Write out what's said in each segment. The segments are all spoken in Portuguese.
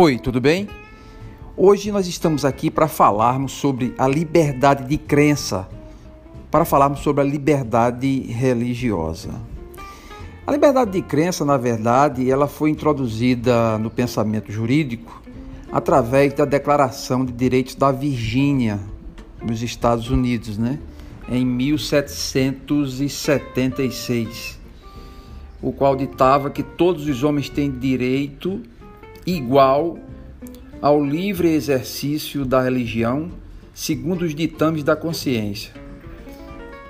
Oi, tudo bem? Hoje nós estamos aqui para falarmos sobre a liberdade de crença, para falarmos sobre a liberdade religiosa. A liberdade de crença, na verdade, ela foi introduzida no pensamento jurídico através da Declaração de Direitos da Virgínia, nos Estados Unidos, né? em 1776, o qual ditava que todos os homens têm direito igual ao livre exercício da religião, segundo os ditames da consciência.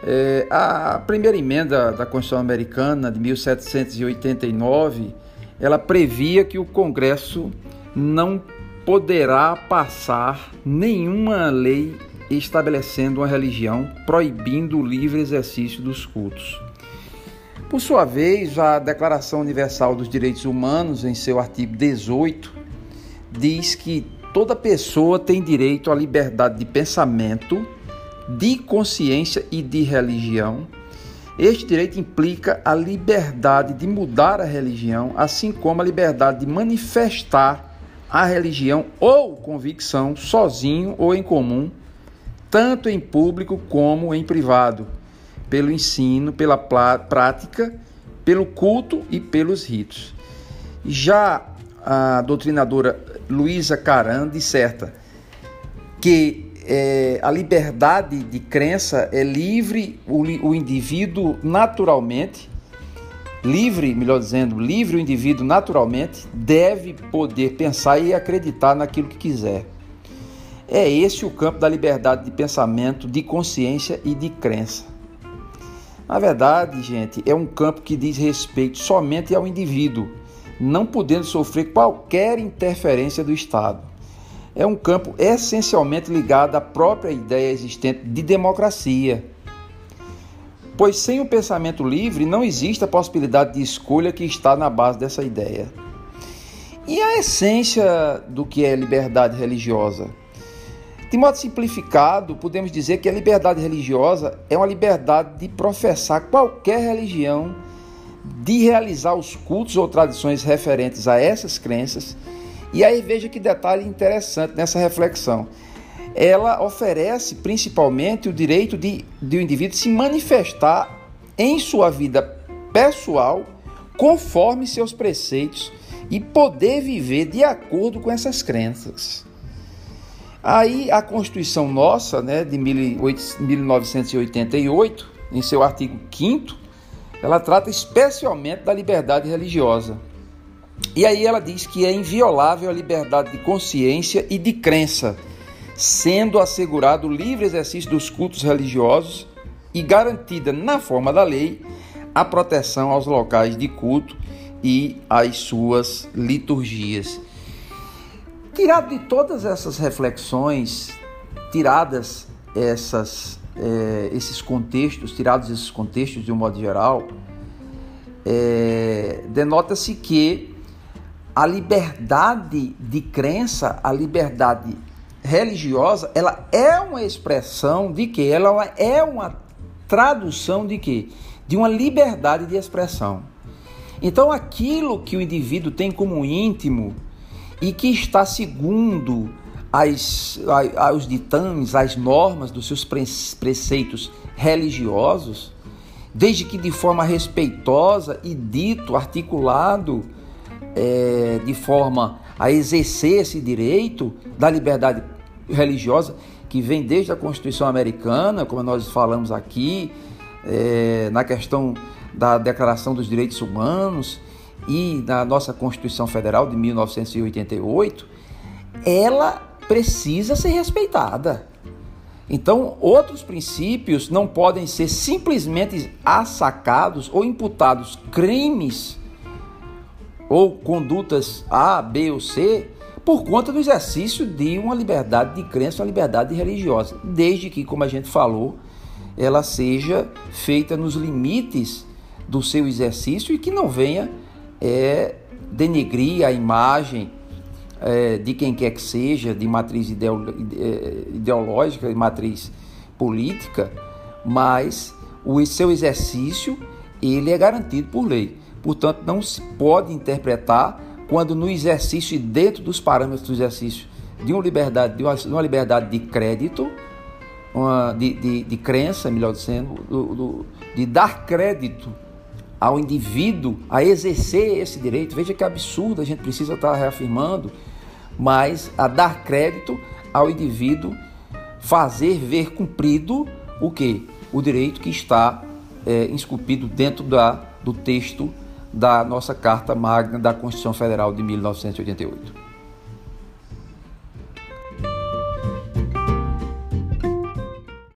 É, a primeira emenda da Constituição Americana de 1789, ela previa que o Congresso não poderá passar nenhuma lei estabelecendo uma religião proibindo o livre exercício dos cultos. Por sua vez, a Declaração Universal dos Direitos Humanos, em seu artigo 18, diz que toda pessoa tem direito à liberdade de pensamento, de consciência e de religião. Este direito implica a liberdade de mudar a religião, assim como a liberdade de manifestar a religião ou convicção sozinho ou em comum, tanto em público como em privado pelo ensino, pela prática, pelo culto e pelos ritos. Já a doutrinadora Luísa Caran disserta que é, a liberdade de crença é livre, o, o indivíduo naturalmente, livre, melhor dizendo, livre o indivíduo naturalmente, deve poder pensar e acreditar naquilo que quiser. É esse o campo da liberdade de pensamento, de consciência e de crença. Na verdade, gente, é um campo que diz respeito somente ao indivíduo, não podendo sofrer qualquer interferência do Estado. É um campo essencialmente ligado à própria ideia existente de democracia. Pois sem o pensamento livre não existe a possibilidade de escolha que está na base dessa ideia. E a essência do que é liberdade religiosa? De modo simplificado, podemos dizer que a liberdade religiosa é uma liberdade de professar qualquer religião, de realizar os cultos ou tradições referentes a essas crenças. E aí veja que detalhe interessante nessa reflexão. Ela oferece principalmente o direito de, de o indivíduo se manifestar em sua vida pessoal conforme seus preceitos e poder viver de acordo com essas crenças. Aí a Constituição nossa, né, de 1988, em seu artigo 5 ela trata especialmente da liberdade religiosa. E aí ela diz que é inviolável a liberdade de consciência e de crença, sendo assegurado o livre exercício dos cultos religiosos e garantida na forma da lei a proteção aos locais de culto e às suas liturgias. Tirado de todas essas reflexões, tiradas essas, é, esses contextos, tirados esses contextos de um modo geral, é, denota-se que a liberdade de crença, a liberdade religiosa, ela é uma expressão de que? Ela é uma tradução de que? De uma liberdade de expressão. Então, aquilo que o indivíduo tem como íntimo, e que está segundo as, os ditames, as normas dos seus preceitos religiosos, desde que de forma respeitosa e dito, articulado, é, de forma a exercer esse direito da liberdade religiosa, que vem desde a Constituição Americana, como nós falamos aqui, é, na questão da Declaração dos Direitos Humanos, e na nossa Constituição Federal de 1988, ela precisa ser respeitada. Então, outros princípios não podem ser simplesmente assacados ou imputados crimes ou condutas A, B ou C por conta do exercício de uma liberdade de crença, uma liberdade religiosa, desde que, como a gente falou, ela seja feita nos limites do seu exercício e que não venha é denegrir a imagem é, de quem quer que seja, de matriz é, ideológica, de matriz política, mas o seu exercício ele é garantido por lei. Portanto, não se pode interpretar quando no exercício e dentro dos parâmetros do exercício de uma liberdade de uma, uma liberdade de crédito, uma, de, de, de crença, melhor dizendo, do, do, de dar crédito ao indivíduo a exercer esse direito. Veja que absurdo, a gente precisa estar reafirmando, mas a dar crédito ao indivíduo fazer ver cumprido o que? O direito que está é, esculpido dentro da, do texto da nossa Carta Magna da Constituição Federal de 1988.